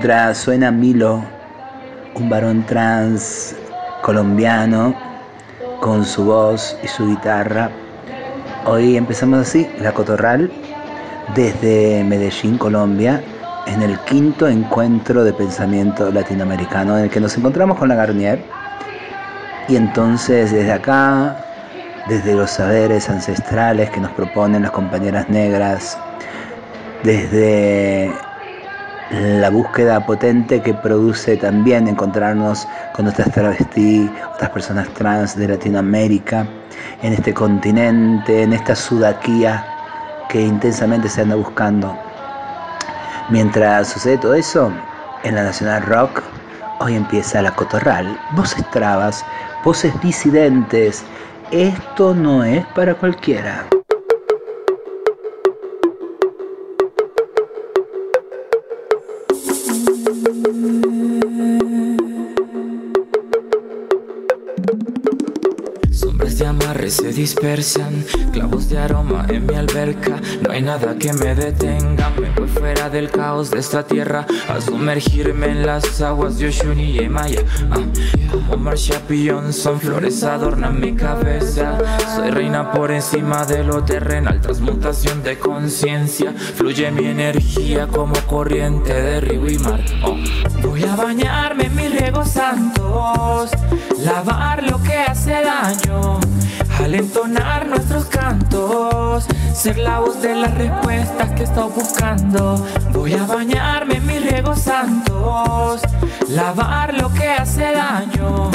Mientras suena Milo, un varón trans colombiano, con su voz y su guitarra. Hoy empezamos así, La Cotorral, desde Medellín, Colombia, en el quinto encuentro de pensamiento latinoamericano en el que nos encontramos con la Garnier. Y entonces desde acá, desde los saberes ancestrales que nos proponen las compañeras negras, desde la búsqueda potente que produce también encontrarnos con otras travestí, otras personas trans de Latinoamérica, en este continente, en esta sudaquía que intensamente se anda buscando. Mientras sucede todo eso, en la Nacional Rock, hoy empieza la cotorral, voces trabas, voces disidentes. Esto no es para cualquiera. Dispersan, clavos de aroma en mi alberca. No hay nada que me detenga. Me voy fuera del caos de esta tierra a sumergirme en las aguas de Oshuni y Maya. Ah, como son flores adornan mi cabeza. Soy reina por encima de lo terrenal, transmutación de conciencia. Fluye mi energía como corriente de río y mar. Oh. Voy a bañarme en mis riegos santos, lavar lo que hace daño al entonar nuestros cantos, ser la voz de las respuestas que estoy buscando. Voy a bañarme en mis riegos santos, lavar lo que hace daño.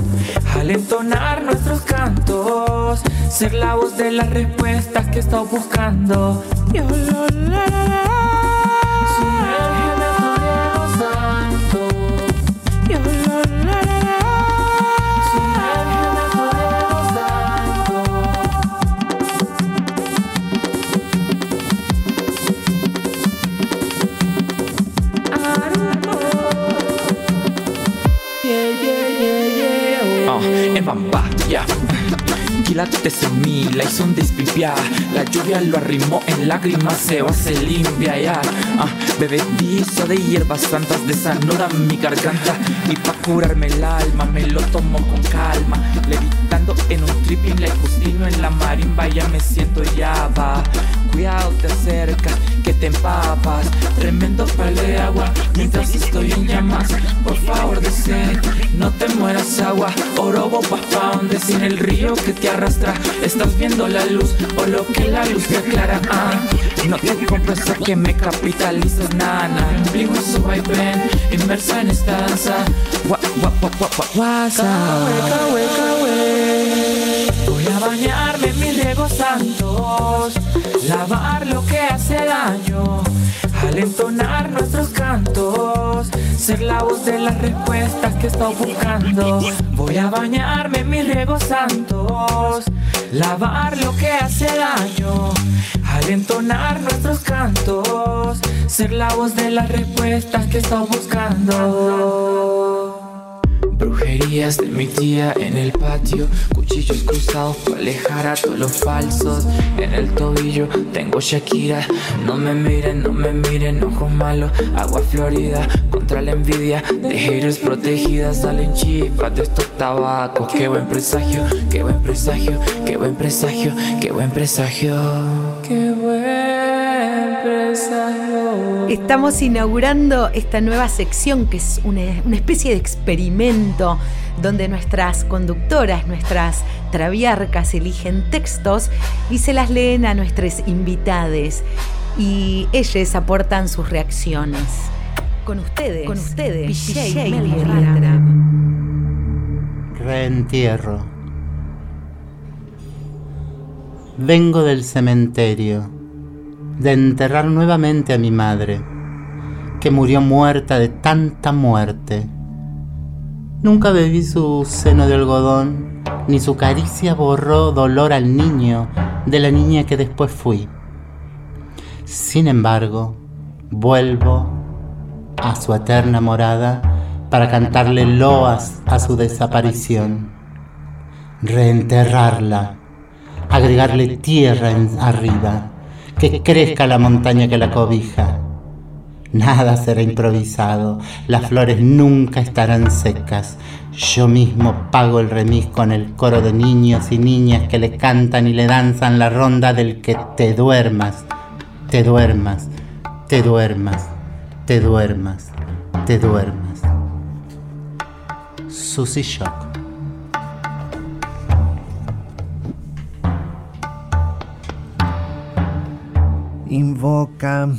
Al entonar nuestros cantos, ser la voz de las respuestas que estoy buscando. Yo en mí, la hizo un. La lluvia lo arrimó en lágrimas, se va, se limpia ya. Ah, bebedizo de hierbas santas desanudan mi garganta. Y pa' curarme el alma, me lo tomo con calma. Levitando en un tripping, le justino en la marimba, ya me siento ya va. Cuidado, te acerca, que te empapas. Tremendo pal de agua mientras estoy en llamas. Por favor, desee, no te mueras agua. Orobo pa' donde sin el río que te arrastra. Estás viendo la luz o lo que la luz te aclara. Ah, no te compres a que me capitalizas, nana. Vivo su vaivén, inmersa en esta danza. Gua, gua, gua, gua, gua, Voy a bañarme en mis riegos santos lavar lo que hace daño, al entonar nuestros cantos, ser la voz de las respuestas que estoy buscando. Voy a bañarme en mis riegos santos, lavar lo que hace daño, al entonar nuestros cantos, ser la voz de las respuestas que estoy buscando. Brujerías de mi tía en el patio, cuchillos cruzados para alejar a todos los falsos. En el tobillo tengo Shakira, no me miren, no me miren, ojos malos, agua florida contra la envidia de haters protegidas. Salen chispas de estos tabacos. Qué buen presagio, qué buen presagio, qué buen presagio, qué buen presagio. Estamos inaugurando esta nueva sección que es una, especie de experimento donde nuestras conductoras, nuestras traviarcas eligen textos y se las leen a nuestros invitados y ellos aportan sus reacciones. Con ustedes, con ustedes, Reentierro. Vengo del cementerio de enterrar nuevamente a mi madre, que murió muerta de tanta muerte. Nunca bebí su seno de algodón, ni su caricia borró dolor al niño de la niña que después fui. Sin embargo, vuelvo a su eterna morada para cantarle loas a su desaparición, reenterrarla, agregarle tierra en arriba que crezca la montaña que la cobija, Nada será improvisado, las flores nunca estarán secas. Yo mismo pago el remis con el coro de niños y niñas que le cantan y le danzan la ronda del que te duermas, te duermas, te duermas, te duermas, te duermas. Susy Shock. Invoca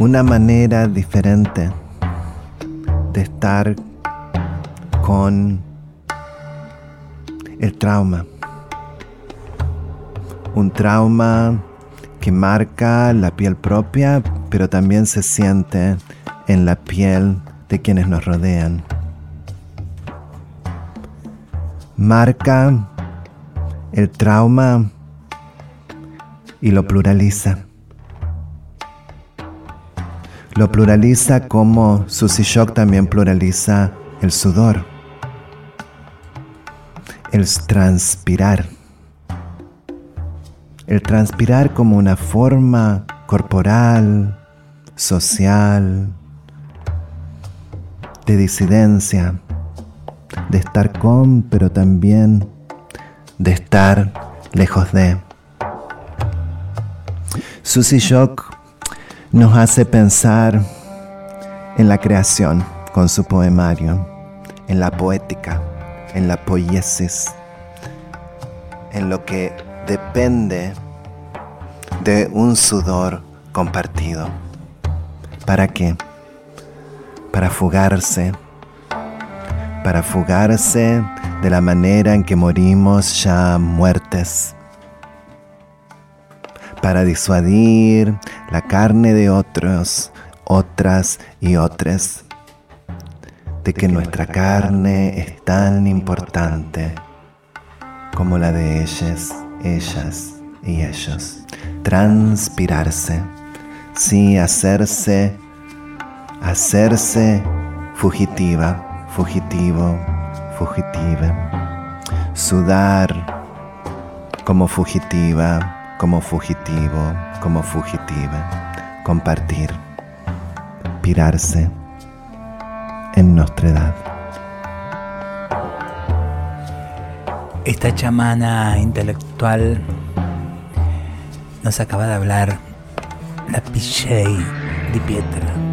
una manera diferente de estar con el trauma. Un trauma que marca la piel propia, pero también se siente en la piel de quienes nos rodean. Marca el trauma y lo pluraliza. Lo pluraliza como Susie Shock también pluraliza el sudor, el transpirar. El transpirar como una forma corporal, social, de disidencia, de estar con, pero también de estar lejos de. Susie Shock nos hace pensar en la creación con su poemario, en la poética, en la poiesis, en lo que depende de un sudor compartido. ¿Para qué? Para fugarse, para fugarse de la manera en que morimos ya muertes para disuadir la carne de otros, otras y otras, de que nuestra carne es tan importante como la de ellas, ellas y ellos. Transpirarse, sí, hacerse, hacerse fugitiva, fugitivo, fugitiva. Sudar como fugitiva como fugitivo, como fugitiva, compartir, pirarse en nuestra edad. Esta chamana intelectual nos acaba de hablar la Pichey de Pietra.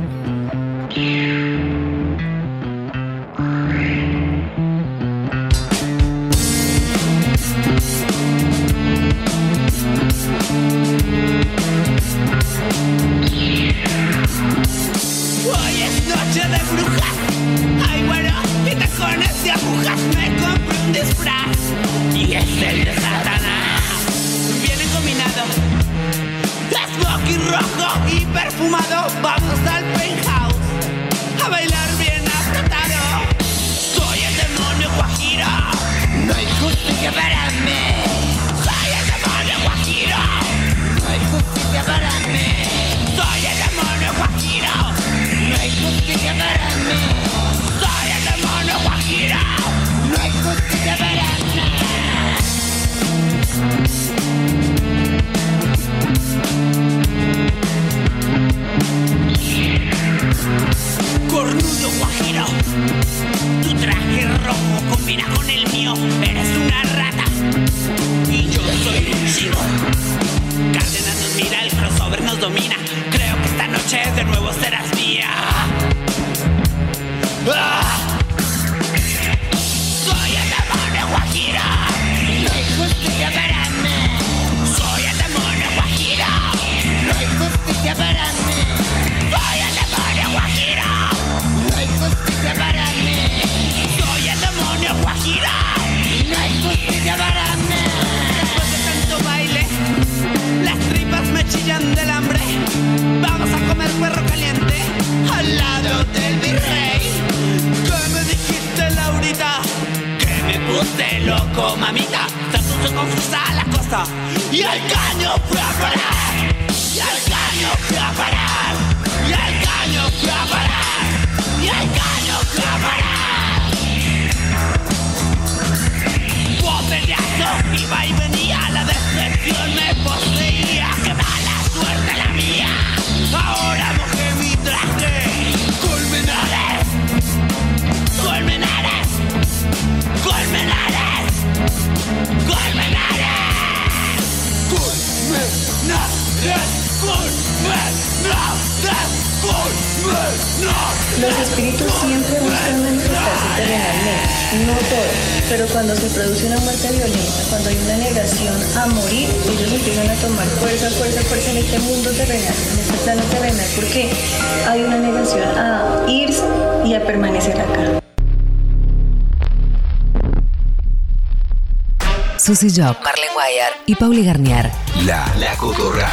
Susy Job, Marlene Guayar y Pauli Garnier. La, la Cotorral.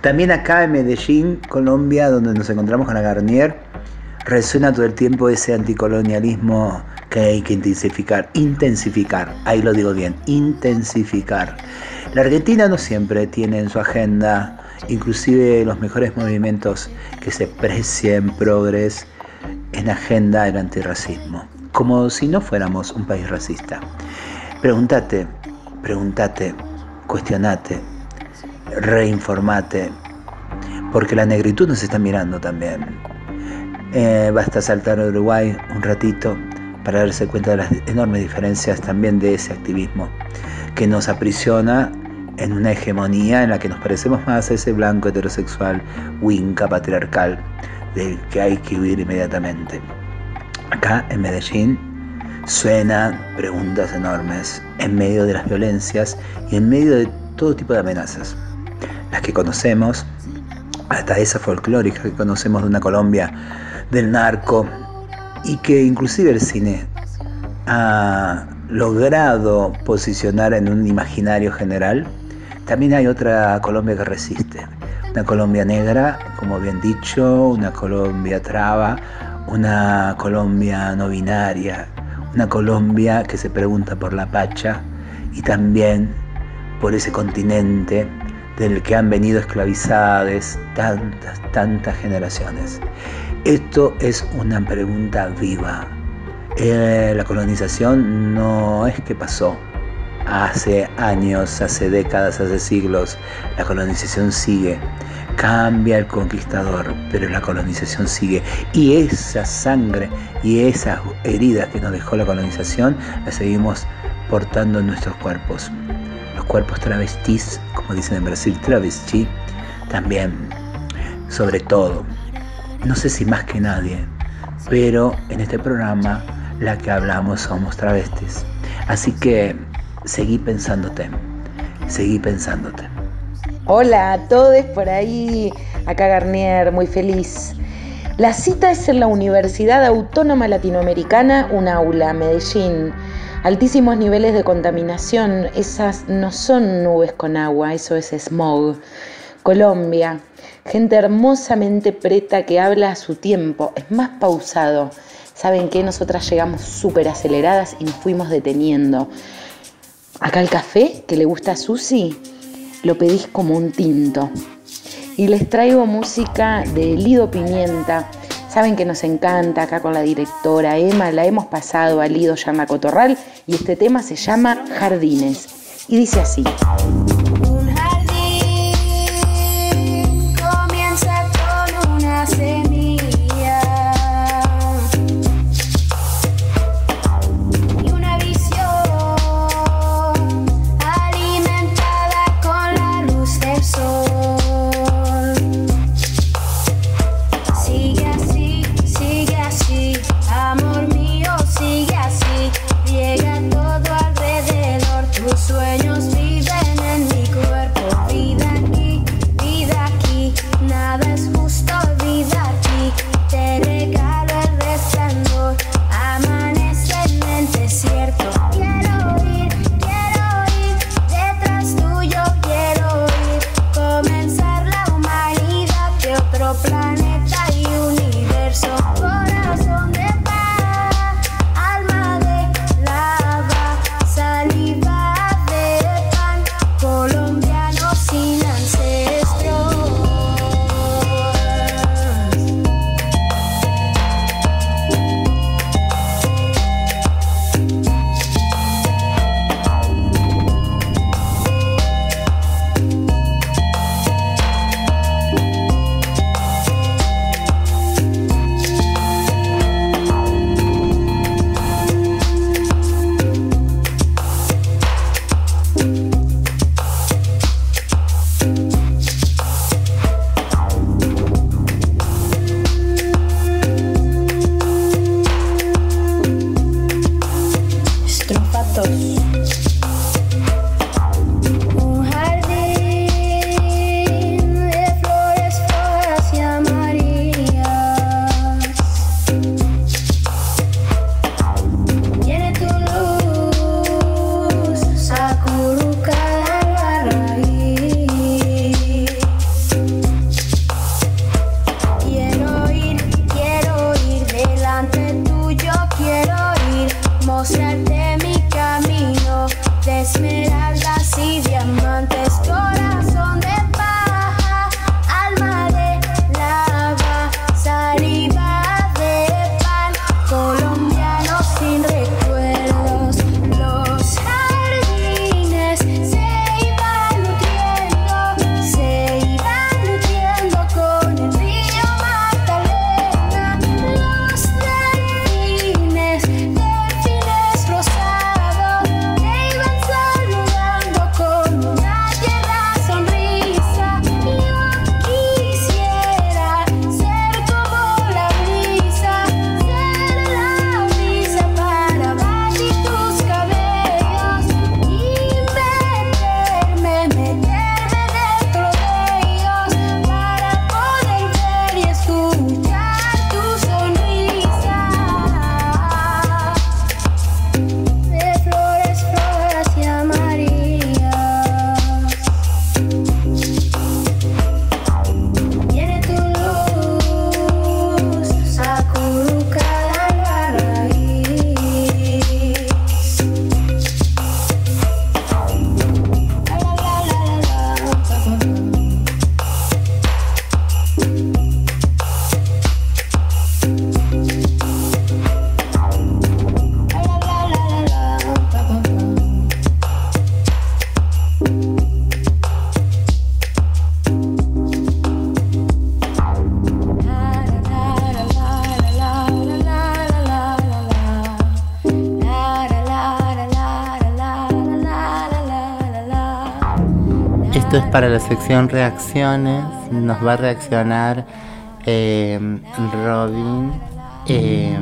También acá en Medellín, Colombia, donde nos encontramos con la Garnier, resuena todo el tiempo ese anticolonialismo que hay que intensificar, intensificar, ahí lo digo bien, intensificar. La Argentina no siempre tiene en su agenda, inclusive los mejores movimientos que se precien progres en agenda el antirracismo, como si no fuéramos un país racista. Pregúntate, pregúntate, cuestionate, reinformate, porque la negritud nos está mirando también. Eh, basta saltar a Uruguay un ratito para darse cuenta de las enormes diferencias también de ese activismo que nos aprisiona en una hegemonía en la que nos parecemos más a ese blanco heterosexual, winca, patriarcal, del que hay que huir inmediatamente. Acá en Medellín suenan preguntas enormes en medio de las violencias y en medio de todo tipo de amenazas las que conocemos, hasta esa folclórica que conocemos de una Colombia del narco y que inclusive el cine ha logrado posicionar en un imaginario general, también hay otra Colombia que resiste. Una Colombia negra, como bien dicho, una Colombia traba, una Colombia no binaria, una Colombia que se pregunta por la pacha y también por ese continente del que han venido esclavizadas tantas, tantas generaciones. Esto es una pregunta viva. Eh, la colonización no es que pasó hace años, hace décadas, hace siglos. La colonización sigue. Cambia el conquistador, pero la colonización sigue. Y esa sangre y esas heridas que nos dejó la colonización las seguimos portando en nuestros cuerpos cuerpos travestis, como dicen en Brasil, travesti, también, sobre todo. No sé si más que nadie, pero en este programa la que hablamos somos travestis. Así que seguí pensándote, seguí pensándote. Hola a todos por ahí, acá Garnier, muy feliz. La cita es en la Universidad Autónoma Latinoamericana, un aula, Medellín altísimos niveles de contaminación, esas no son nubes con agua, eso es smog. Colombia, gente hermosamente preta que habla a su tiempo, es más pausado. ¿Saben que Nosotras llegamos súper aceleradas y nos fuimos deteniendo. Acá el café que le gusta a Susi, lo pedís como un tinto. Y les traigo música de Lido Pimienta, Saben que nos encanta acá con la directora Emma, la hemos pasado al Lido Yarna Cotorral y este tema se llama Jardines. Y dice así. Para la sección reacciones. Nos va a reaccionar eh, Robin eh,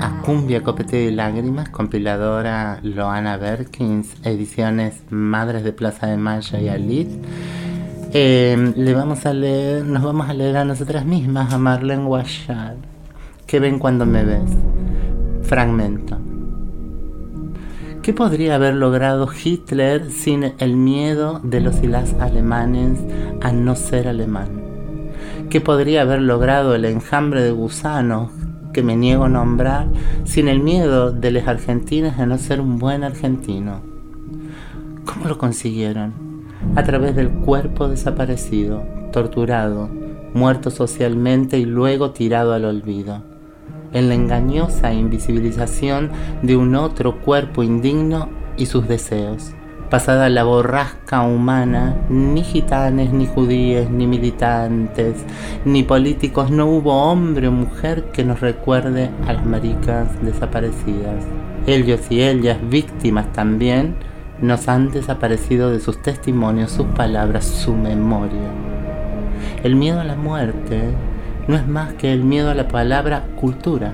a Cumbia, Copete y Lágrimas, compiladora Loana Berkins, ediciones Madres de Plaza de Mayo y Alit. Eh, le vamos a leer, nos vamos a leer a nosotras mismas, a Marlene Washad. ¿Qué ven cuando me ves? Fragmento. ¿Qué podría haber logrado Hitler sin el miedo de los y las alemanes a no ser alemán? ¿Qué podría haber logrado el enjambre de gusanos que me niego a nombrar sin el miedo de los argentinos a no ser un buen argentino? ¿Cómo lo consiguieron? A través del cuerpo desaparecido, torturado, muerto socialmente y luego tirado al olvido en la engañosa invisibilización de un otro cuerpo indigno y sus deseos. Pasada la borrasca humana, ni gitanes, ni judíes, ni militantes, ni políticos, no hubo hombre o mujer que nos recuerde a las maricas desaparecidas. Ellos y ellas, víctimas también, nos han desaparecido de sus testimonios, sus palabras, su memoria. El miedo a la muerte no es más que el miedo a la palabra cultura,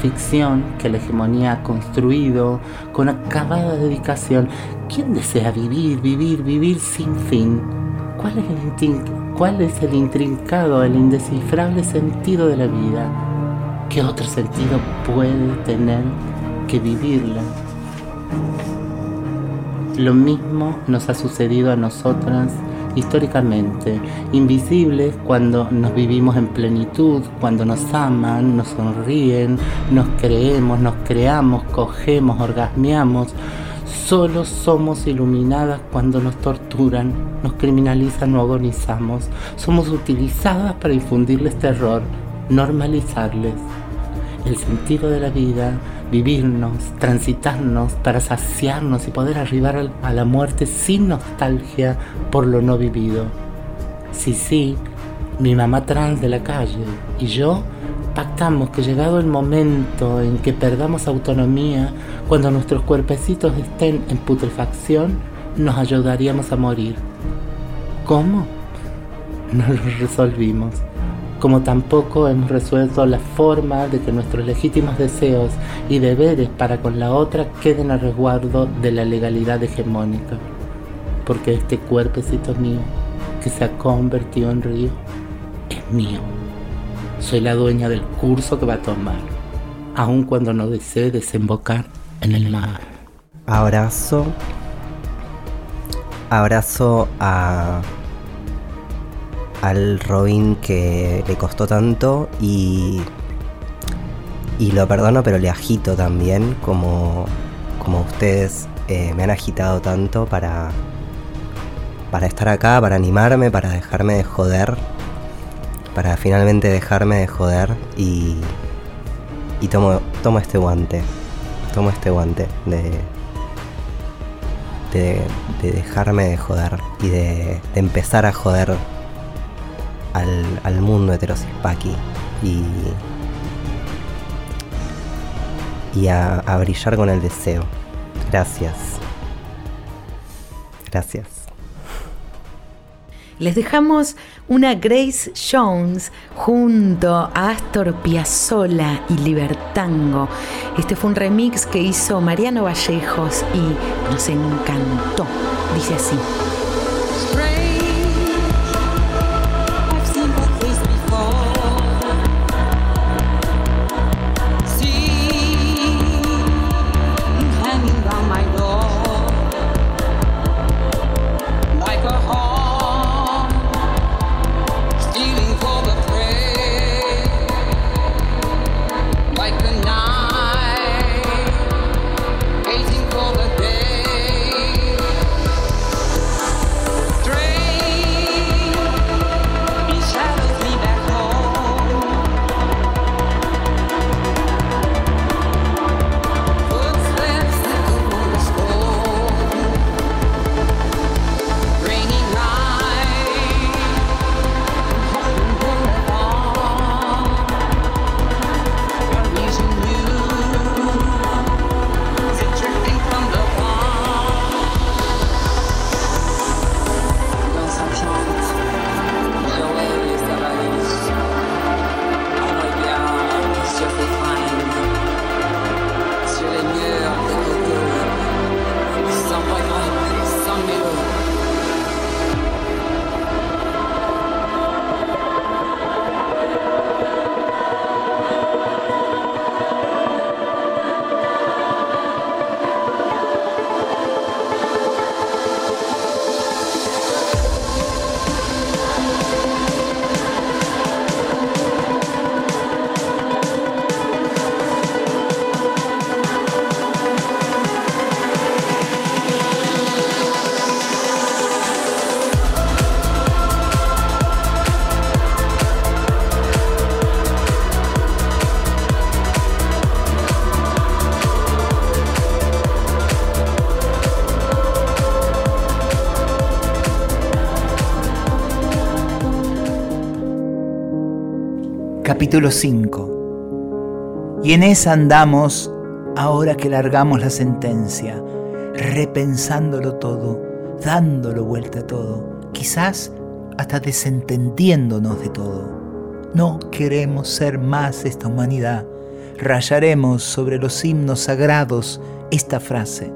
ficción que la hegemonía ha construido con acabada dedicación. ¿Quién desea vivir, vivir, vivir sin fin? ¿Cuál es el, intrincado, el indescifrable sentido de la vida? ¿Qué otro sentido puede tener que vivirla? Lo mismo nos ha sucedido a nosotras históricamente, invisibles cuando nos vivimos en plenitud, cuando nos aman, nos sonríen, nos creemos, nos creamos, cogemos, orgasmeamos. Solo somos iluminadas cuando nos torturan, nos criminalizan o agonizamos. Somos utilizadas para infundirles terror, normalizarles el sentido de la vida, vivirnos, transitarnos para saciarnos y poder arribar a la muerte sin nostalgia por lo no vivido. Sí, sí, mi mamá trans de la calle y yo pactamos que llegado el momento en que perdamos autonomía, cuando nuestros cuerpecitos estén en putrefacción, nos ayudaríamos a morir. ¿Cómo? No lo resolvimos como tampoco hemos resuelto la forma de que nuestros legítimos deseos y deberes para con la otra queden a resguardo de la legalidad hegemónica. Porque este cuerpecito mío, que se ha convertido en río, es mío. Soy la dueña del curso que va a tomar, aun cuando no desee desembocar en el mar. Abrazo. Abrazo a al Robin que le costó tanto y, y lo perdono pero le agito también como, como ustedes eh, me han agitado tanto para, para estar acá, para animarme, para dejarme de joder, para finalmente dejarme de joder y, y tomo, tomo este guante, tomo este guante de, de, dejarme de joder y de, de empezar a joder al, al mundo heterosispaqui y, y a, a brillar con el deseo. Gracias. Gracias. Les dejamos una Grace Jones junto a Astor Piazzolla y Libertango. Este fue un remix que hizo Mariano Vallejos y nos encantó. Dice así. Capítulo 5. Y en esa andamos ahora que largamos la sentencia, repensándolo todo, dándolo vuelta a todo, quizás hasta desentendiéndonos de todo. No queremos ser más esta humanidad. Rayaremos sobre los himnos sagrados esta frase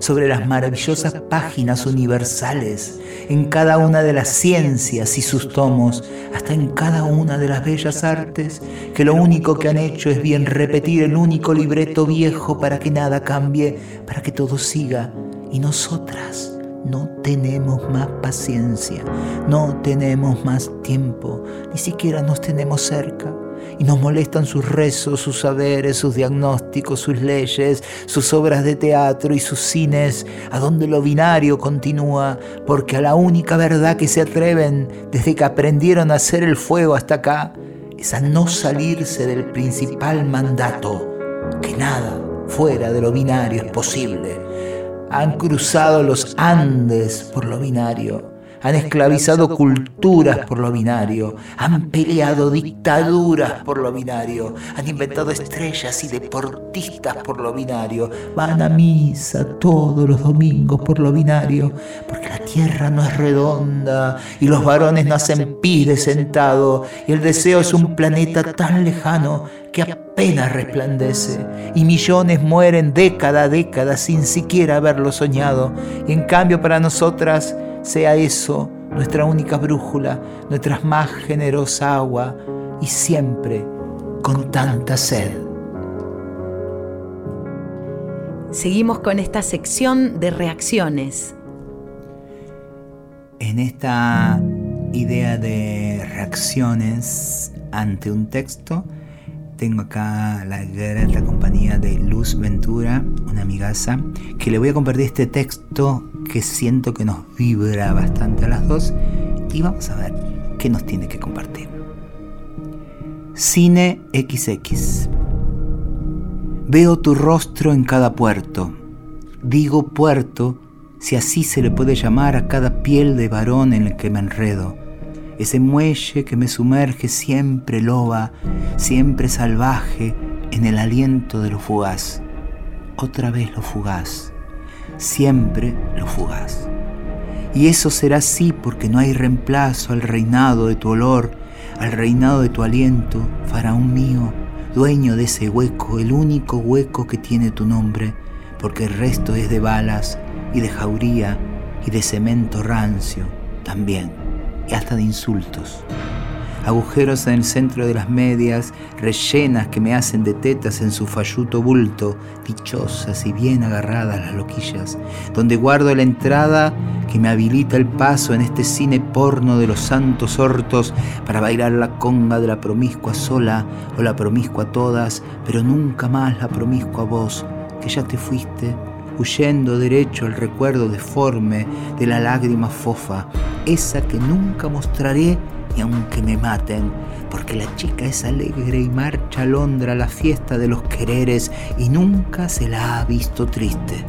sobre las maravillosas páginas universales, en cada una de las ciencias y sus tomos, hasta en cada una de las bellas artes, que lo único que han hecho es bien repetir el único libreto viejo para que nada cambie, para que todo siga. Y nosotras no tenemos más paciencia, no tenemos más tiempo, ni siquiera nos tenemos cerca y nos molestan sus rezos, sus saberes, sus diagnósticos, sus leyes, sus obras de teatro y sus cines, a donde lo binario continúa, porque a la única verdad que se atreven desde que aprendieron a hacer el fuego hasta acá es a no salirse del principal mandato, que nada fuera de lo binario es posible. Han cruzado los Andes por lo binario han esclavizado culturas por lo binario, han peleado dictaduras por lo binario, han inventado estrellas y deportistas por lo binario, van a misa todos los domingos por lo binario, porque la tierra no es redonda y los varones nacen pies sentado y el deseo es un planeta tan lejano que apenas resplandece. y millones mueren década a década sin siquiera haberlo soñado. Y en cambio para nosotras sea eso nuestra única brújula, nuestra más generosa agua y siempre con tanta sed. Seguimos con esta sección de reacciones. En esta idea de reacciones ante un texto, tengo acá la grata compañía de Luz Ventura, una amigaza, que le voy a compartir este texto que siento que nos vibra bastante a las dos y vamos a ver qué nos tiene que compartir. Cine XX. Veo tu rostro en cada puerto. Digo puerto si así se le puede llamar a cada piel de varón en el que me enredo ese muelle que me sumerge siempre loba, siempre salvaje, en el aliento de lo fugaz. Otra vez lo fugaz, siempre lo fugaz. Y eso será así porque no hay reemplazo al reinado de tu olor, al reinado de tu aliento, faraón mío, dueño de ese hueco, el único hueco que tiene tu nombre, porque el resto es de balas y de jauría y de cemento rancio también y hasta de insultos. Agujeros en el centro de las medias, rellenas que me hacen de tetas en su falluto bulto, dichosas y bien agarradas las loquillas, donde guardo la entrada que me habilita el paso en este cine porno de los santos hortos para bailar la conga de la promiscua sola o la promiscua todas, pero nunca más la promiscua voz, que ya te fuiste huyendo derecho al recuerdo deforme de la lágrima fofa, esa que nunca mostraré y aunque me maten, porque la chica es alegre y marcha a Londra a la fiesta de los quereres y nunca se la ha visto triste.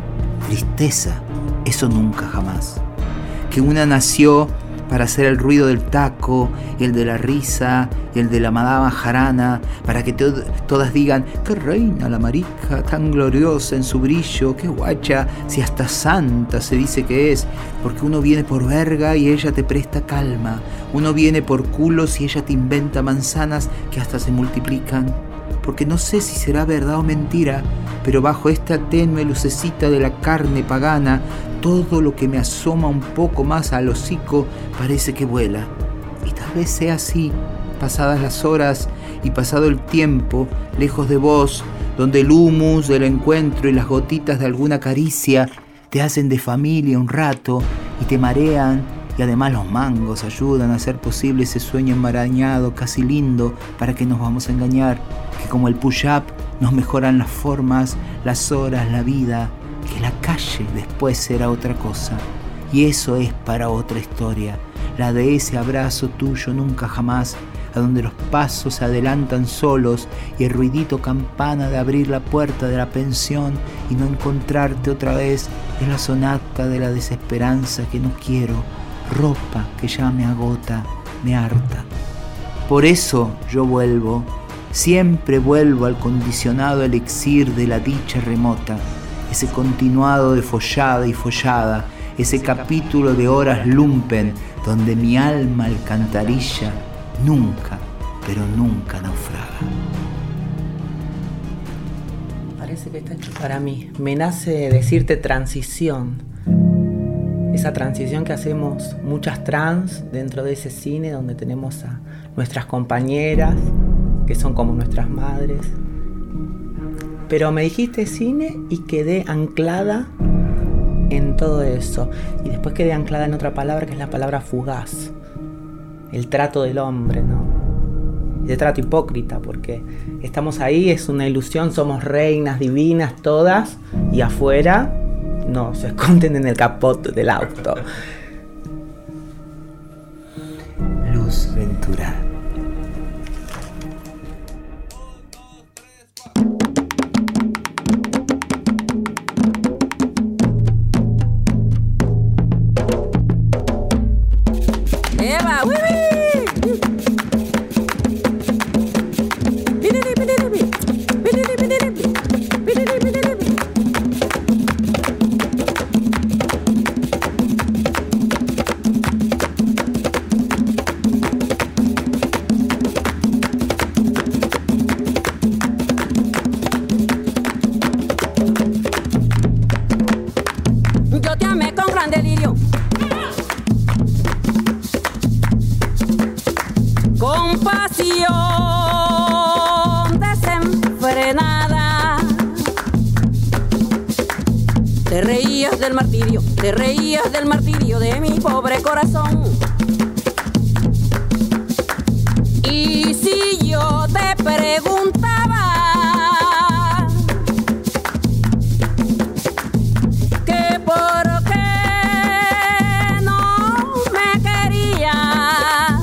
Tristeza, eso nunca jamás. Que una nació para hacer el ruido del taco y el de la risa y el de la madama jarana, para que todas digan, qué reina la marica, tan gloriosa en su brillo, qué guacha, si hasta santa se dice que es, porque uno viene por verga y ella te presta calma, uno viene por culos y ella te inventa manzanas que hasta se multiplican. Porque no sé si será verdad o mentira, pero bajo esta tenue lucecita de la carne pagana, todo lo que me asoma un poco más al hocico parece que vuela. Y tal vez sea así, pasadas las horas y pasado el tiempo, lejos de vos, donde el humus del encuentro y las gotitas de alguna caricia te hacen de familia un rato y te marean y además los mangos ayudan a hacer posible ese sueño enmarañado, casi lindo, para que nos vamos a engañar, que como el push-up nos mejoran las formas, las horas, la vida, que la calle después será otra cosa. Y eso es para otra historia, la de ese abrazo tuyo nunca jamás, a donde los pasos se adelantan solos y el ruidito campana de abrir la puerta de la pensión y no encontrarte otra vez es la sonata de la desesperanza que no quiero ropa que ya me agota, me harta. Por eso yo vuelvo, siempre vuelvo al condicionado elixir de la dicha remota, ese continuado de follada y follada, ese capítulo de horas lumpen donde mi alma alcantarilla nunca, pero nunca naufraga. Parece que está hecho para mí. Me nace decirte transición. Esa transición que hacemos muchas trans dentro de ese cine donde tenemos a nuestras compañeras, que son como nuestras madres. Pero me dijiste cine y quedé anclada en todo eso. Y después quedé anclada en otra palabra que es la palabra fugaz. El trato del hombre, ¿no? De trato hipócrita, porque estamos ahí, es una ilusión, somos reinas divinas todas, y afuera no, se esconden en el capot del auto. Luz Ventura. Mi pobre corazón. Y si yo te preguntaba que por qué no me quería.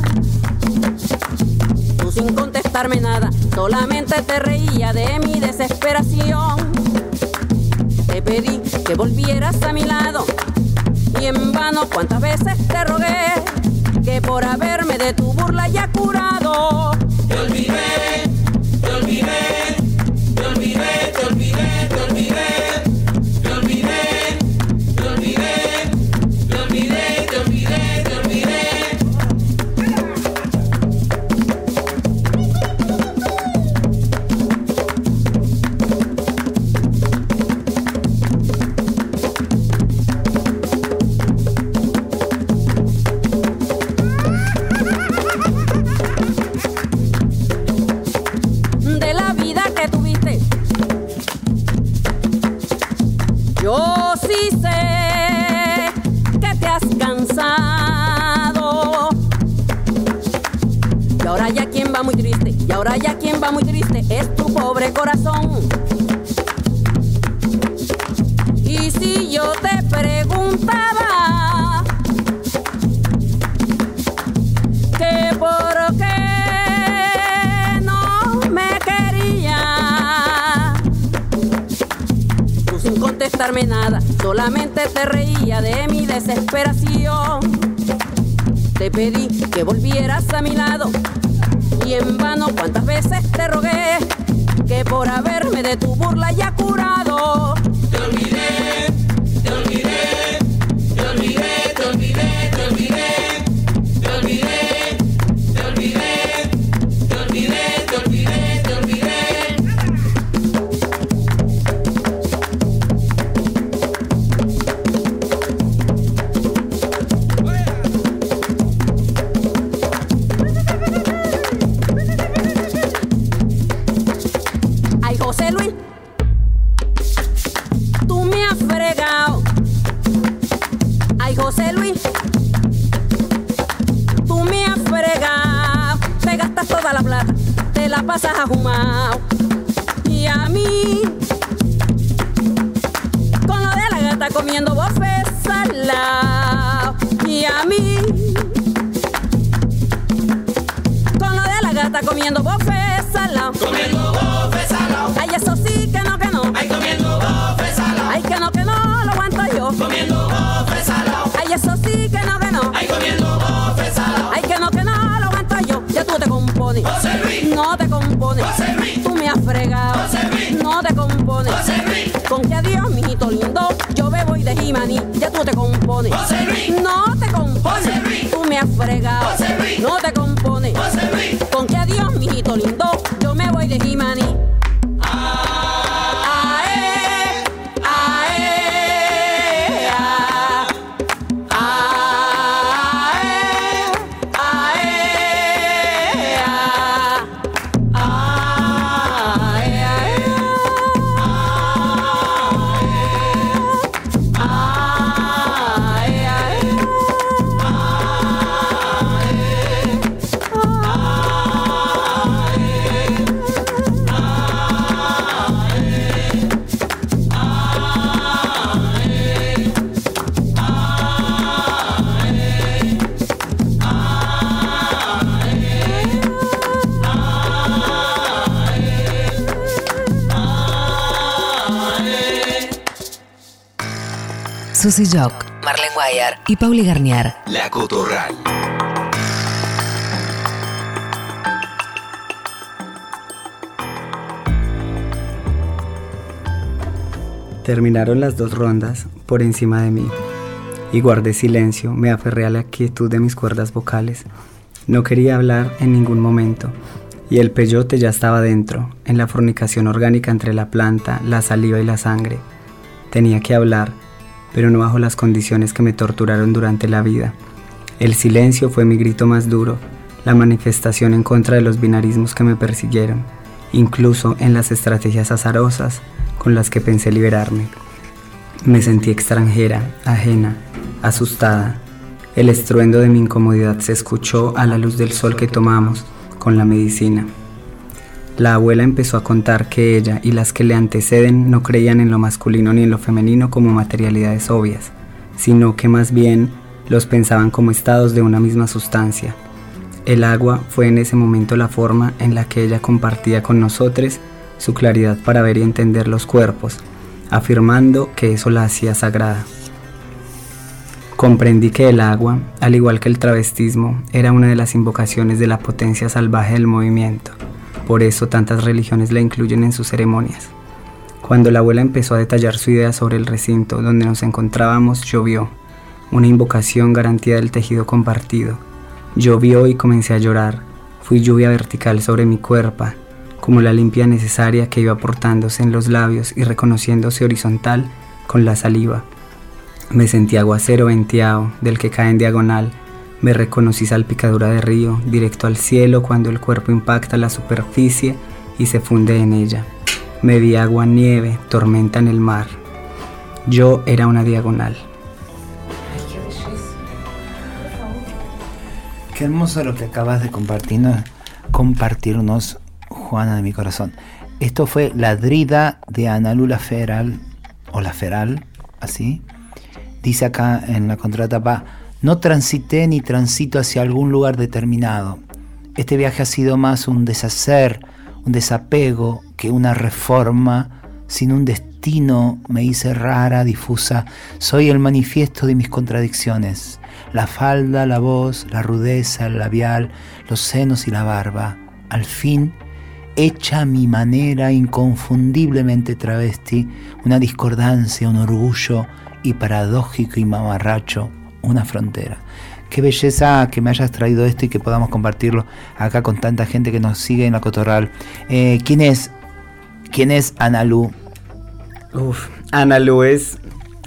Tú sin contestarme nada, solamente te reía de mi desesperación. Te pedí que volvieras a mi lado cuántas veces te rogué que por haberme de tu burla ya curado. Susy Jock, Marlene Guayar y Pauli Garnier. La Cotorral. Terminaron las dos rondas por encima de mí y guardé silencio, me aferré a la quietud de mis cuerdas vocales. No quería hablar en ningún momento y el peyote ya estaba dentro, en la fornicación orgánica entre la planta, la saliva y la sangre. Tenía que hablar, pero no bajo las condiciones que me torturaron durante la vida. El silencio fue mi grito más duro, la manifestación en contra de los binarismos que me persiguieron, incluso en las estrategias azarosas con las que pensé liberarme. Me sentí extranjera, ajena, asustada. El estruendo de mi incomodidad se escuchó a la luz del sol que tomamos con la medicina. La abuela empezó a contar que ella y las que le anteceden no creían en lo masculino ni en lo femenino como materialidades obvias, sino que más bien los pensaban como estados de una misma sustancia. El agua fue en ese momento la forma en la que ella compartía con nosotros su claridad para ver y entender los cuerpos, afirmando que eso la hacía sagrada. Comprendí que el agua, al igual que el travestismo, era una de las invocaciones de la potencia salvaje del movimiento. Por eso tantas religiones la incluyen en sus ceremonias. Cuando la abuela empezó a detallar su idea sobre el recinto donde nos encontrábamos, llovió, una invocación garantía del tejido compartido. Llovió y comencé a llorar. Fui lluvia vertical sobre mi cuerpo, como la limpia necesaria que iba aportándose en los labios y reconociéndose horizontal con la saliva. Me sentí aguacero venteado, del que cae en diagonal. Me reconocí salpicadura de río, directo al cielo cuando el cuerpo impacta la superficie y se funde en ella. Me vi agua, nieve, tormenta en el mar. Yo era una diagonal. Qué hermoso lo que acabas de compartirnos, compartirnos, Juana de mi corazón. Esto fue La Drida de Analula Feral, o La Feral, así. Dice acá en la contratapa, no transité ni transito hacia algún lugar determinado. Este viaje ha sido más un deshacer, un desapego que una reforma, sin un destino me hice rara, difusa. Soy el manifiesto de mis contradicciones. La falda, la voz, la rudeza, el labial, los senos y la barba. Al fin, hecha mi manera inconfundiblemente travesti, una discordancia, un orgullo y paradójico y mamarracho, una frontera. Qué belleza que me hayas traído esto y que podamos compartirlo acá con tanta gente que nos sigue en la Cotorral. Eh, ¿Quién es? ¿Quién es Analu? Uf, Ana Lu es,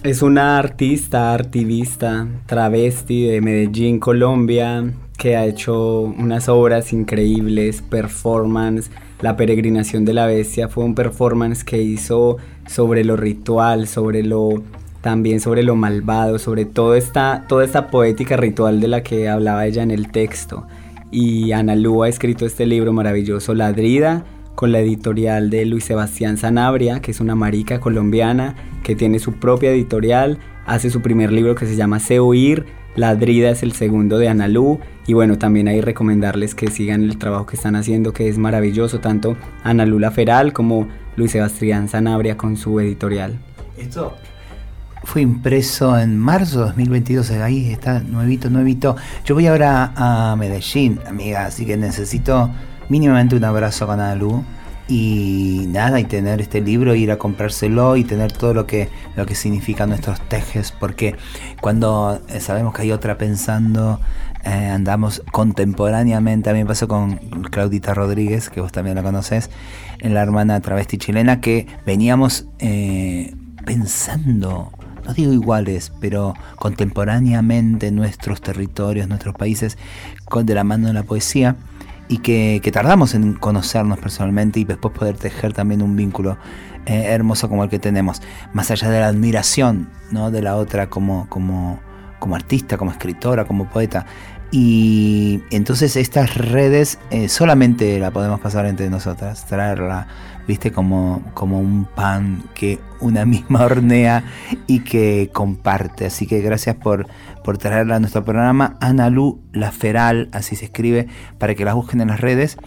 es una artista, activista, travesti de Medellín, Colombia, que ha hecho unas obras increíbles, performance. La peregrinación de la bestia fue un performance que hizo sobre lo ritual, sobre lo también sobre lo malvado, sobre todo esta, toda esta poética ritual de la que hablaba ella en el texto. Y Ana Lu ha escrito este libro maravilloso, Ladrida, con la editorial de Luis Sebastián Sanabria, que es una marica colombiana que tiene su propia editorial, hace su primer libro que se llama Se Oír, Ladrida es el segundo de Analú y bueno, también hay recomendarles que sigan el trabajo que están haciendo que es maravilloso, tanto Analú La Feral como Luis Sebastián Sanabria con su editorial. Esto fue impreso en marzo de 2022, ahí está nuevito, nuevito. Yo voy ahora a Medellín, amiga, así que necesito mínimamente un abrazo con Analú. y nada, y tener este libro, ir a comprárselo y tener todo lo que, lo que significan nuestros tejes, porque cuando eh, sabemos que hay otra pensando, eh, andamos contemporáneamente, a mí me pasó con Claudita Rodríguez, que vos también la conoces, la hermana travesti chilena, que veníamos eh, pensando no digo iguales, pero contemporáneamente nuestros territorios, nuestros países, con, de la mano de la poesía y que, tardamos en conocernos personalmente y después poder tejer también un vínculo eh, hermoso como el que tenemos, más allá de la admiración ¿no? de la otra como, como, como artista, como escritora, como poeta. Y entonces estas redes eh, solamente la podemos pasar entre nosotras, traerla, viste, como, como un pan que una misma hornea y que comparte. Así que gracias por, por traerla a nuestro programa. Ana Lu La Feral, así se escribe, para que la busquen en las redes.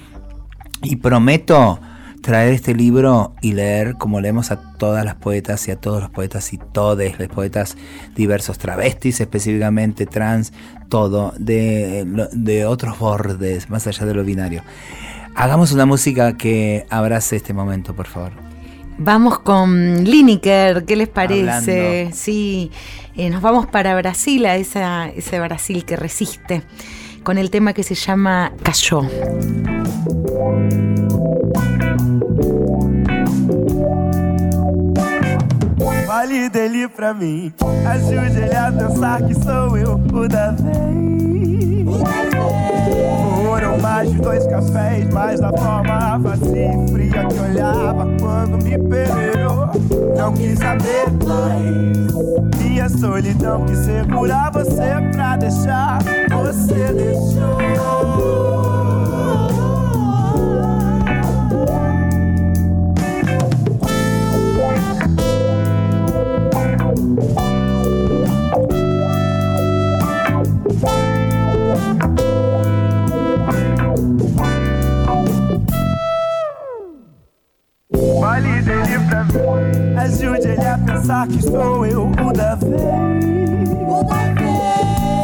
Y prometo traer este libro y leer como leemos a todas las poetas y a todos los poetas y todes los poetas diversos, travestis específicamente, trans, todo, de, de otros bordes, más allá de lo binario. Hagamos una música que abrace este momento, por favor. Vamos con Lineker, ¿qué les parece? Sí, eh, nos vamos para Brasil, a ese Brasil que resiste, con el tema que se llama Cayó. Fale dele pra mim, ajude ele a pensar que sou eu o da vez. Mais de dois cafés, mas da forma vazia e fria que olhava quando me peneirou. Não quis saber mais. Minha solidão que segurar você pra deixar. Você deixou. Ajude ele a pensar que sou eu o da vez.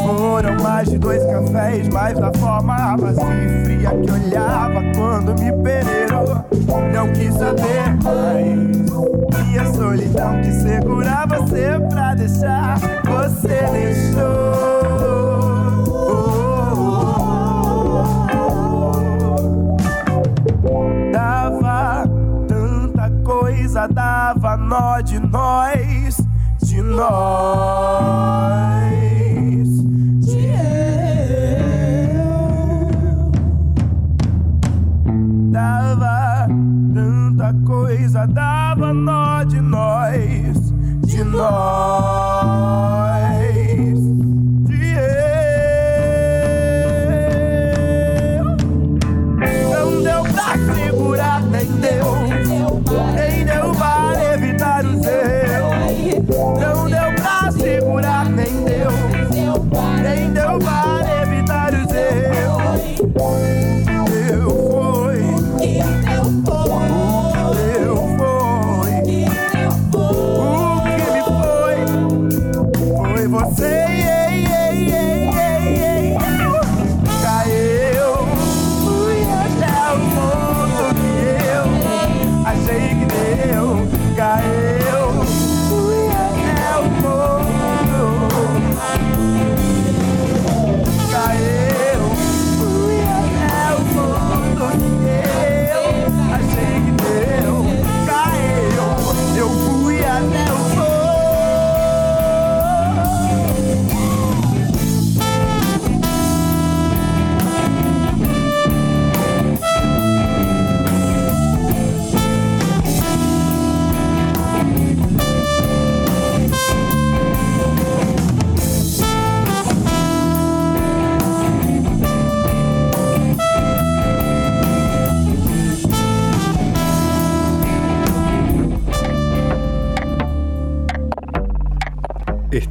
Foram mais de dois cafés, mas da forma vazia e fria que olhava quando me peneirou. Não quis saber mais. E a solidão que segurava você pra deixar, você deixou. Dava nó de nós, de nós.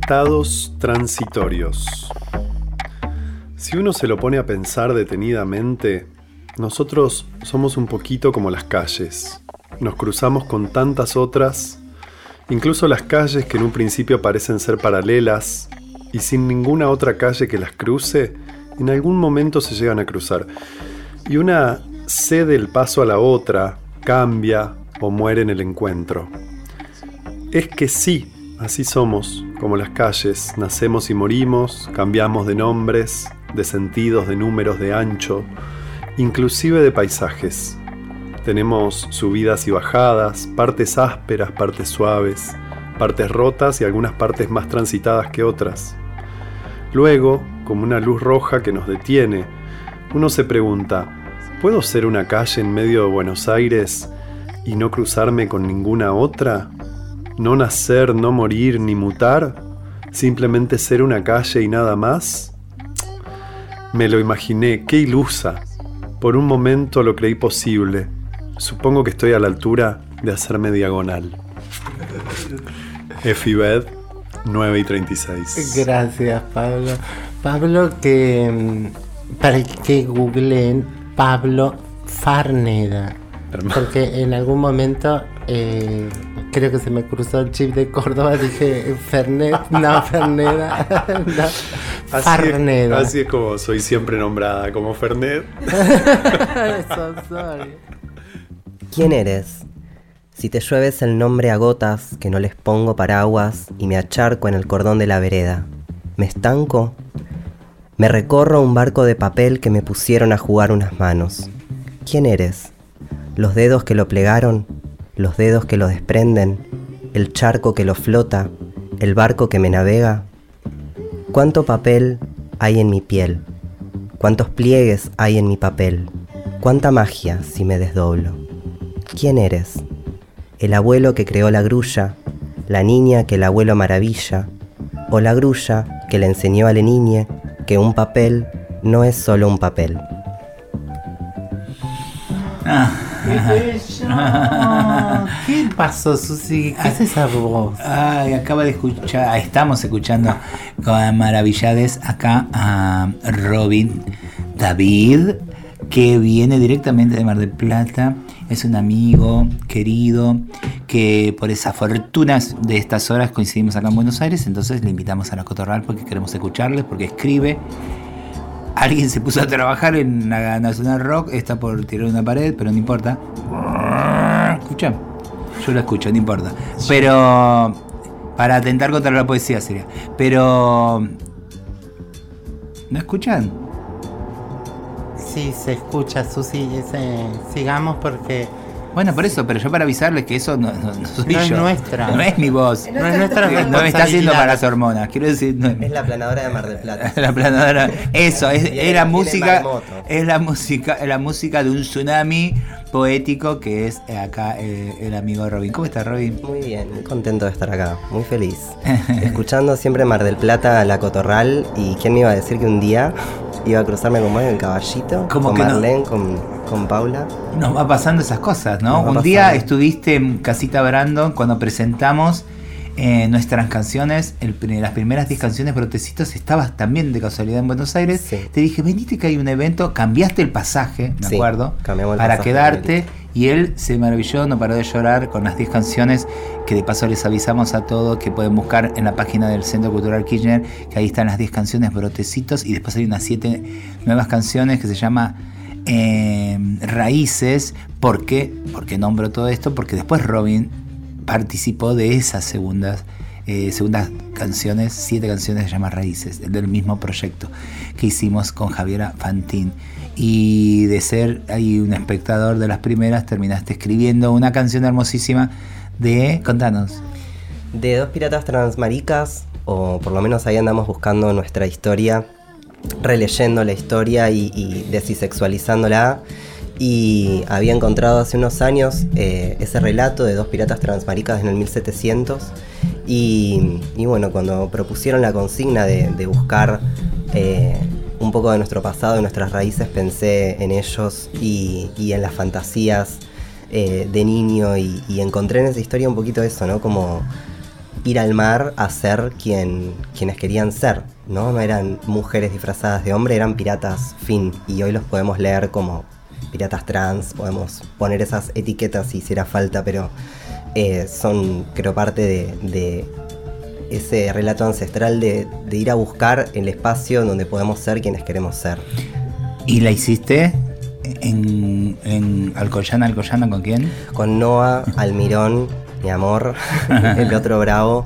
Estados transitorios. Si uno se lo pone a pensar detenidamente, nosotros somos un poquito como las calles. Nos cruzamos con tantas otras, incluso las calles que en un principio parecen ser paralelas y sin ninguna otra calle que las cruce, en algún momento se llegan a cruzar. Y una cede el paso a la otra cambia o muere en el encuentro. Es que sí, así somos, como las calles, nacemos y morimos, cambiamos de nombres, de sentidos, de números, de ancho, inclusive de paisajes. Tenemos subidas y bajadas, partes ásperas, partes suaves, partes rotas y algunas partes más transitadas que otras. Luego, como una luz roja que nos detiene, uno se pregunta, ¿puedo ser una calle en medio de Buenos Aires y no cruzarme con ninguna otra? ¿No nacer, no morir, ni mutar? ¿Simplemente ser una calle y nada más? Me lo imaginé, qué ilusa. Por un momento lo creí posible. Supongo que estoy a la altura de hacerme diagonal. Efibed 9 y 36. Gracias, Pablo. Pablo, que mm, para que googleen Pablo Farneda. Porque en algún momento eh, creo que se me cruzó el chip de Córdoba, dije Fernet, no, Ferneda, no, Así Farneda. Es, así es como soy siempre nombrada, como Fernet. Eso soy. ¿Quién eres? Si te llueves el nombre a gotas, que no les pongo paraguas y me acharco en el cordón de la vereda. ¿Me estanco? Me recorro un barco de papel que me pusieron a jugar unas manos. ¿Quién eres? Los dedos que lo plegaron, los dedos que lo desprenden, el charco que lo flota, el barco que me navega. ¿Cuánto papel hay en mi piel? ¿Cuántos pliegues hay en mi papel? ¿Cuánta magia si me desdoblo? ¿Quién eres? ¿El abuelo que creó la grulla? ¿La niña que el abuelo maravilla? ¿O la grulla que le enseñó a la niña que un papel no es solo un papel? ¿Qué pasó, Susi? ¿Qué es esa voz? Ay, acaba de escuchar, estamos escuchando con Maravillades acá a Robin David, que viene directamente de Mar del Plata. Es un amigo querido que por esas fortunas de estas horas coincidimos acá en Buenos Aires, entonces le invitamos a la Cotorral porque queremos escucharle, porque escribe. Alguien se puso a trabajar en la Nacional Rock, está por tirar una pared, pero no importa. Escucha, yo lo escucho, no importa. Pero para atentar contra la poesía sería. Pero ¿no escuchan? Sí, se escucha, Susi. ese- sigamos porque. Bueno, por eso, pero yo para avisarles que eso no, no- no soy No es nuestra. No es mi voz. No es nuestra No me está haciendo para las hormonas. Quiero decir, no es Es la planadora de Mar del Plata. la planadora. Eso, es, la música. Es la música, es la música de un tsunami poético que es eh, acá eh, el amigo Robin. ¿Cómo está Robin? Muy bien, muy contento de estar acá, muy feliz. Escuchando siempre Mar del Plata, La Cotorral, y quién me iba a decir que un día iba a cruzarme con vos en caballito, ¿Cómo con que no? Marlene, con, con Paula. Nos va pasando esas cosas, ¿no? Un día estuviste en Casita Brandon cuando presentamos eh, nuestras canciones, el las primeras 10 canciones Brotecitos, estabas también de casualidad en Buenos Aires. Te dije, venite que hay un evento, cambiaste el pasaje, me Sí, acuerdo, cambiamos el para pasaje, quedarte. Y él se maravilló, no paró de llorar con las 10 canciones que de paso les avisamos a todos que pueden buscar en la página del Centro Cultural Kirchner, que ahí están las 10 canciones Brotecitos y después hay unas 7 nuevas canciones que se llama eh, Raíces. ¿Por qué? Porque nombro todo esto, porque después Robin participó de esas segundas, eh, segundas canciones, siete canciones se llama Raíces, del mismo proyecto que hicimos con Javiera Fantín. Y de ser ahí un espectador de las primeras, terminaste escribiendo una canción hermosísima de. Contanos. De dos piratas transmaricas, o por lo menos ahí andamos buscando nuestra historia, releyendo la historia y, y desisexualizándola. Y había encontrado hace unos años eh, ese relato de dos piratas transmaricas en el 1700. Y, y bueno, cuando propusieron la consigna de, buscar eh, un poco de nuestro pasado, de nuestras raíces, pensé en ellos y, en las fantasías eh, de niño y, encontré en esa historia un poquito eso, ¿no? Como ir al mar a ser quien, quienes querían ser, ¿no? No eran mujeres disfrazadas de hombre, eran piratas fin. Y hoy los podemos leer como piratas trans, podemos poner esas etiquetas si hiciera falta, pero eh, son, creo, parte de, de ese relato ancestral de, de ir a buscar el espacio donde podemos ser quienes queremos ser. Y la hiciste en, en Alcoyana, Alcoyana, ¿con quién? Con Noah, Almirón, mi amor, el otro bravo.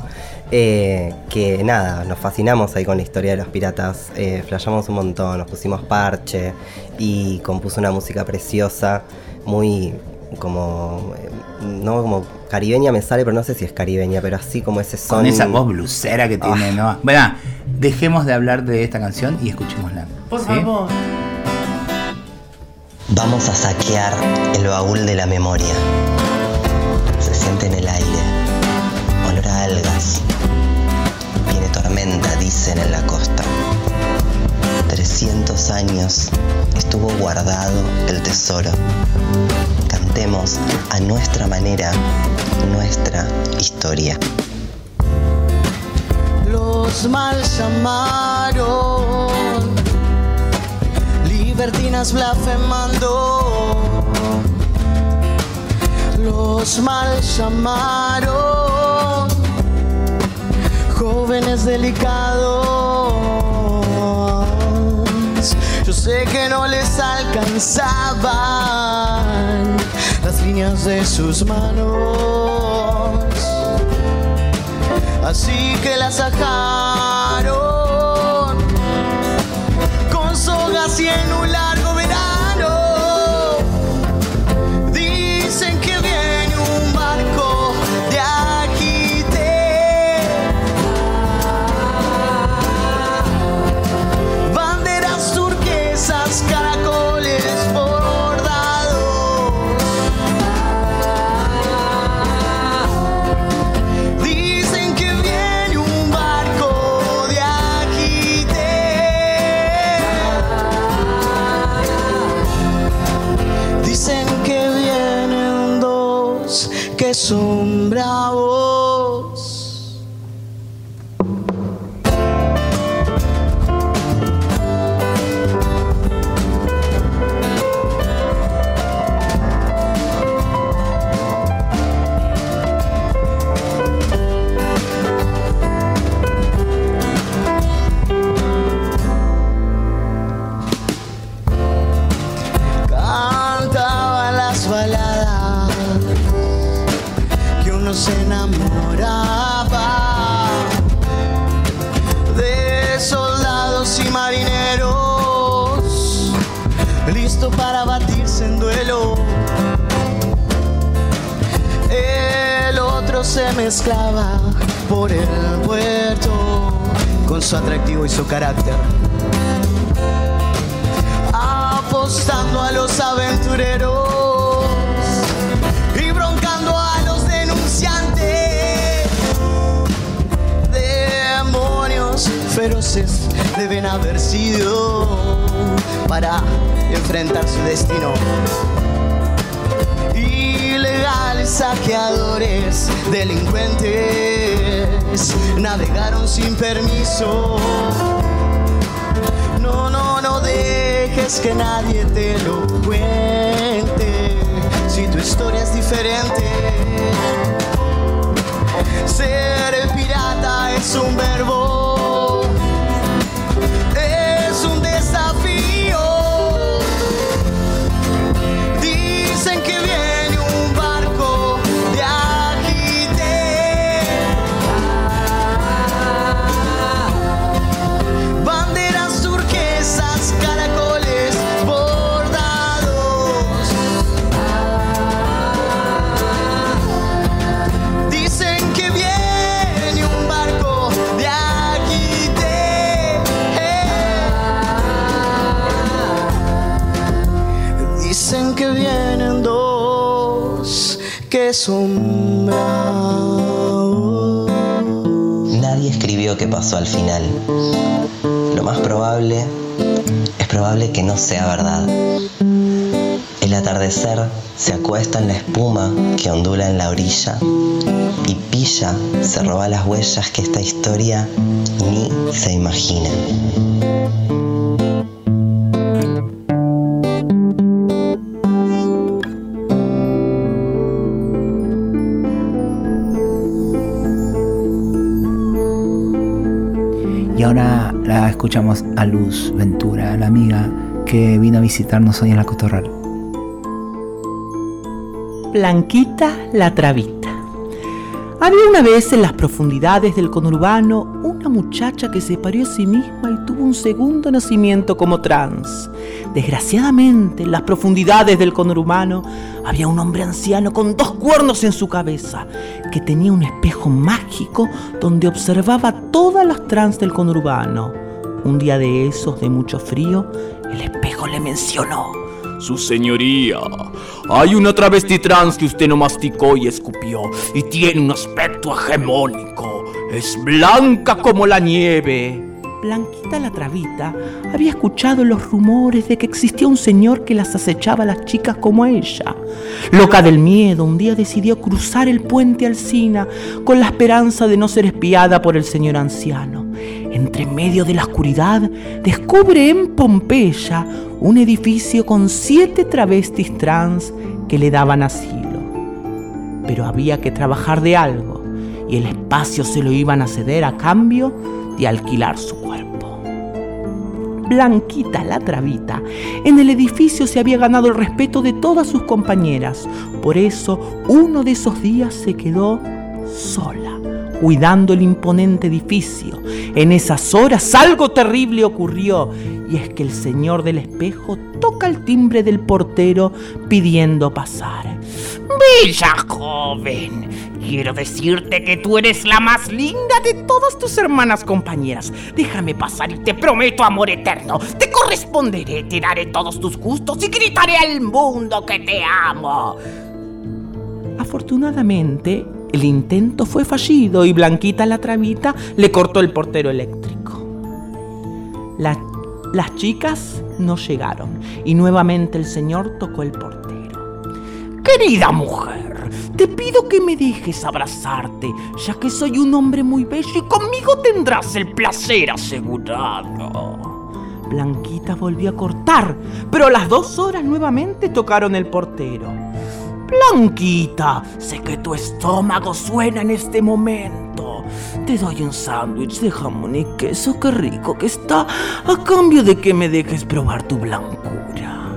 Eh, que nada, nos fascinamos ahí con la historia de los piratas, eh, flayamos un montón, nos pusimos parche y compuso una música preciosa, muy como, eh, no como caribeña me sale, pero no sé si es caribeña, pero así como ese son. Con esa voz blusera que tiene, Ah. ¿no? Bueno, dejemos de hablar de esta canción y escuchémosla. Por ¿sí? favor. Vamos a saquear el baúl de la memoria. Se siente en el aire. En la costa. 300 años estuvo guardado el tesoro. Cantemos a nuestra manera nuestra historia. Los mal llamaron, libertinas blasfemando. Los mal llamaron, jóvenes delicados. Yo sé que no les alcanzaban las líneas de sus manos. Así que la sacaron con sogas y en mezclaba por el puerto con su atractivo y su carácter apostando a los aventureros y broncando a los denunciantes. Demonios feroces deben haber sido para enfrentar su destino. Saqueadores, delincuentes, navegaron sin permiso. No, no, no dejes que nadie te lo cuente. Si tu historia es diferente, ser pirata es un verbo, Nadie escribió qué pasó al final. Lo más probable es probable que no sea verdad. El atardecer se acuesta en la espuma que ondula en la orilla y Pilla se roba las huellas que esta historia ni se imagina. Escuchamos a Luz Ventura, la amiga que vino a visitarnos hoy en la Cotorral. Blanquita la Travita. Había una vez en las profundidades del conurbano una muchacha que se parió a sí misma y tuvo un segundo nacimiento como trans. Desgraciadamente, en las profundidades del conurbano había un hombre anciano con dos cuernos en su cabeza, que tenía un espejo mágico donde observaba todas las trans del conurbano. Un día de esos de mucho frío, el espejo le mencionó. Su señoría, hay una travesti trans que usted no masticó y escupió y tiene un aspecto hegemónico. Es blanca como la nieve. Blanquita la Travita había escuchado los rumores de que existía un señor que las acechaba a las chicas como a ella. Loca del miedo, un día decidió cruzar el puente Alcina con la esperanza de no ser espiada por el señor anciano. Entre medio de la oscuridad, descubre en Pompeya un edificio con siete travestis trans que le daban asilo. Pero había que trabajar de algo y el espacio se lo iban a ceder a cambio de alquilar su cuerpo. Blanquita la Travita, en el edificio se había ganado el respeto de todas sus compañeras. Por eso, uno de esos días se quedó sola, cuidando el imponente edificio. En esas horas algo terrible ocurrió, y es que el señor del espejo toca el timbre del portero pidiendo pasar. Bella joven, quiero decirte que tú eres la más linda de todas tus hermanas compañeras. Déjame pasar y te prometo amor eterno. Te corresponderé, te daré todos tus gustos y gritaré al mundo que te amo. Afortunadamente, el intento fue fallido y Blanquita la Travita le cortó el portero eléctrico. La- las chicas no llegaron y nuevamente el señor tocó el portero. Querida mujer, te pido que me dejes abrazarte, ya que soy un hombre muy bello y conmigo tendrás el placer asegurado. Blanquita volvió a cortar, pero a las dos horas nuevamente tocaron el portero. Blanquita, sé que tu estómago suena en este momento. Te doy un sándwich de jamón y queso, qué rico que está, a cambio de que me dejes probar tu blancura.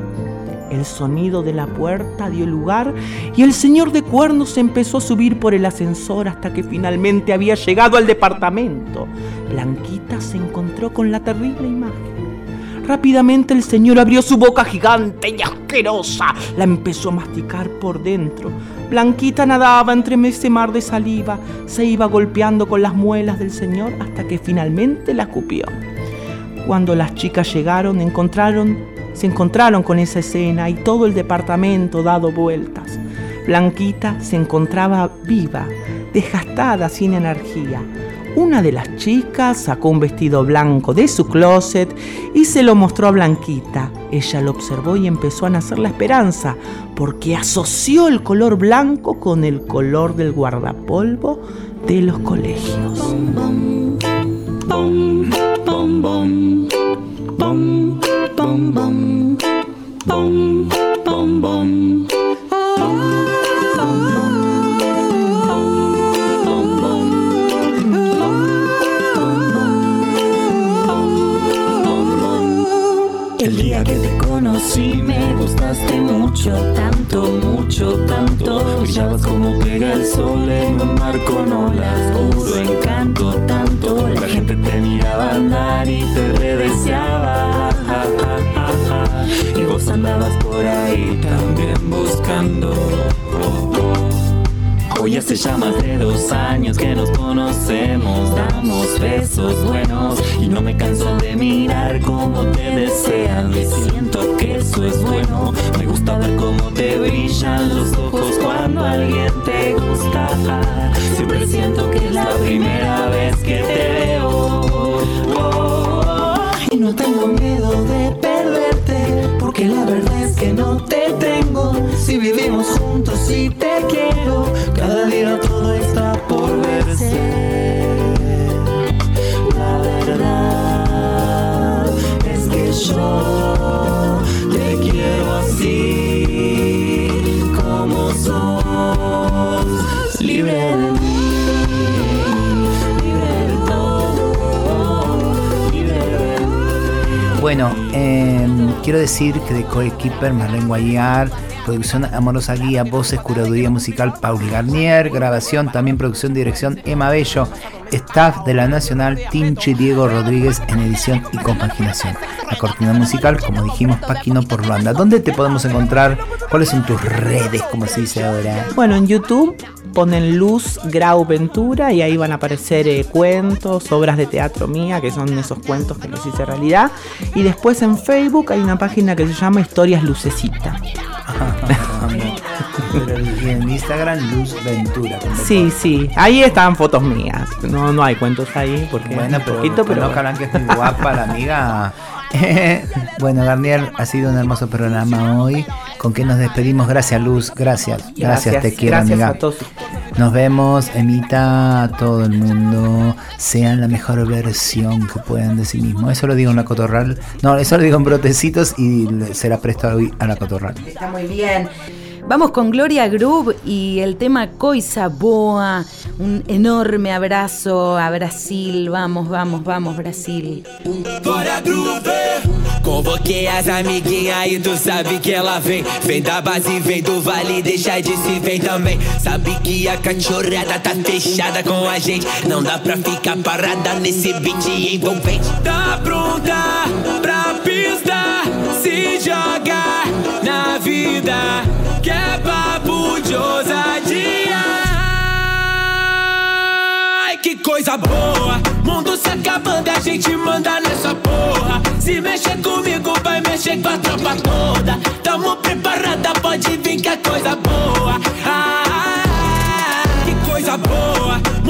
El sonido de la puerta dio lugar y el señor de cuernos empezó a subir por el ascensor hasta que finalmente había llegado al departamento. Blanquita se encontró con la terrible imagen. Rápidamente el señor abrió su boca gigante y asquerosa. La empezó a masticar por dentro. Blanquita nadaba entre ese mar de saliva. Se iba golpeando con las muelas del señor hasta que finalmente la escupió. Cuando las chicas llegaron, encontraron, se encontraron con esa escena y todo el departamento dado vueltas. Blanquita se encontraba viva, desgastada, sin energía. Una de las chicas sacó un vestido blanco de su closet y se lo mostró a Blanquita. Ella lo observó y empezó a nacer la esperanza, porque asoció el color blanco con el color del guardapolvo de los colegios. Gustaste mucho, tanto, mucho, tanto. Brillabas como pega el sol en un mar con olas, puro encanto, tanto. La gente te miraba andar y te redeseaba. Y vos andabas por ahí también buscando. Hoy hace ya más de dos años que nos conocemos, damos besos buenos y no me canso de mirar cómo te desean. Cómo te brillan los ojos cuando alguien te gusta. Siempre siento que es la primera vez que te veo. Y no tengo miedo de perderte, porque la verdad es que no te tengo. Si vivimos juntos y te quiero, cada día todo está Bueno, eh, quiero decir que de Coequiper, Marlene Guayar, producción Amorosa Guía, voces, curaduría musical Pauli Garnier, grabación, también producción, dirección Emma Bello, staff de la Nacional Tinchi Diego Rodríguez en edición y compaginación. La cortina musical, como dijimos, Paquino por Luanda. ¿Dónde te podemos encontrar? ¿Cuáles son tus redes, como se dice ahora? Bueno, en YouTube ponen Luz Grau Ventura y ahí van a aparecer eh, cuentos, obras de teatro mía, que son esos cuentos que los hice realidad. Y después en Facebook hay una página que se llama Historias Lucecita. y en Instagram Luz Ventura. Sí, sí, ahí están fotos mías. No, no hay cuentos ahí porque Bueno, pero, poquito, pero no que es guapa la amiga. bueno, Garnier, ha sido un hermoso programa hoy. ¿Con qué nos despedimos? Gracias, Luz. Gracias. Gracias, Gracias, te quiero, gracias amiga. a todos. Nos vemos, Emita, a todo el mundo. Sean la mejor versión que puedan de sí mismo. Eso lo digo en la cotorral. No, eso lo digo en brotecitos y le- se la presto hoy a la cotorral. Está muy bien. Vamos con Gloria Groove y el tema Coisa Boa. Un enorme abrazo a Brasil. Vamos, vamos, vamos, Brasil. Bora Groove! Convoquei as amiguinhas e tu sabe que ela vem. Vem da base, vem do vale, deixa de se vem também. Sabe que a cachorrada tá fechada com a gente. Não dá pra ficar parada nesse beat envolvente. Tá pronta pra pista, se jogar na vida. Que é papo de ousadia. Ai, que coisa boa! Mundo se acabando, a gente manda nessa porra. Se mexer comigo, vai mexer com a tropa toda. Tamo preparada, pode vir que é coisa boa.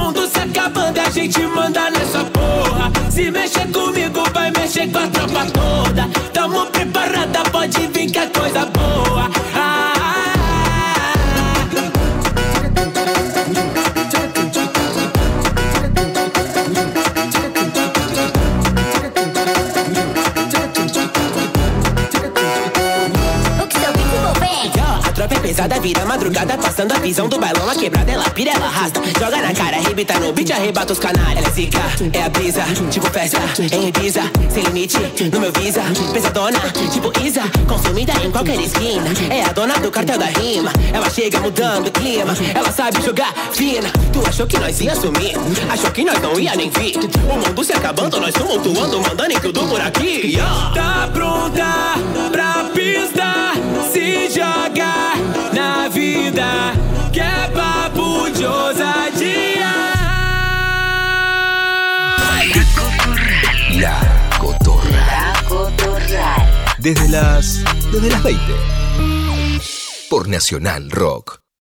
Mundo se acabando, a gente manda nessa porra. Se mexer comigo, vai mexer com a tropa toda. Tamo preparada, pode vir que é coisa boa. Ah, ah, ah. A tropa é pesada, vira madrugada, passando a visão do bailão, quebrada, ela pira, ela arrasta. Joga na cara, arrebita no beat, arrebata os canalhas. Ela é zica, é a brisa, tipo festa, em Ibiza, sem limite, no meu visa. Pesadona, tipo Isa, consumida em qualquer esquina. É a dona do cartel da rima, ela chega mudando o clima. Ela sabe jogar fina, tu achou que nós ia sumir, achou que nós não ia nem vir. O mundo se acabando, nós tumultuando, mandando em tudo por aqui. Tá pronta pra pista, se jogar vida. Que é papo de ousadia. La Cotorral. Desde las. desde las 20. Por Nacional Rock.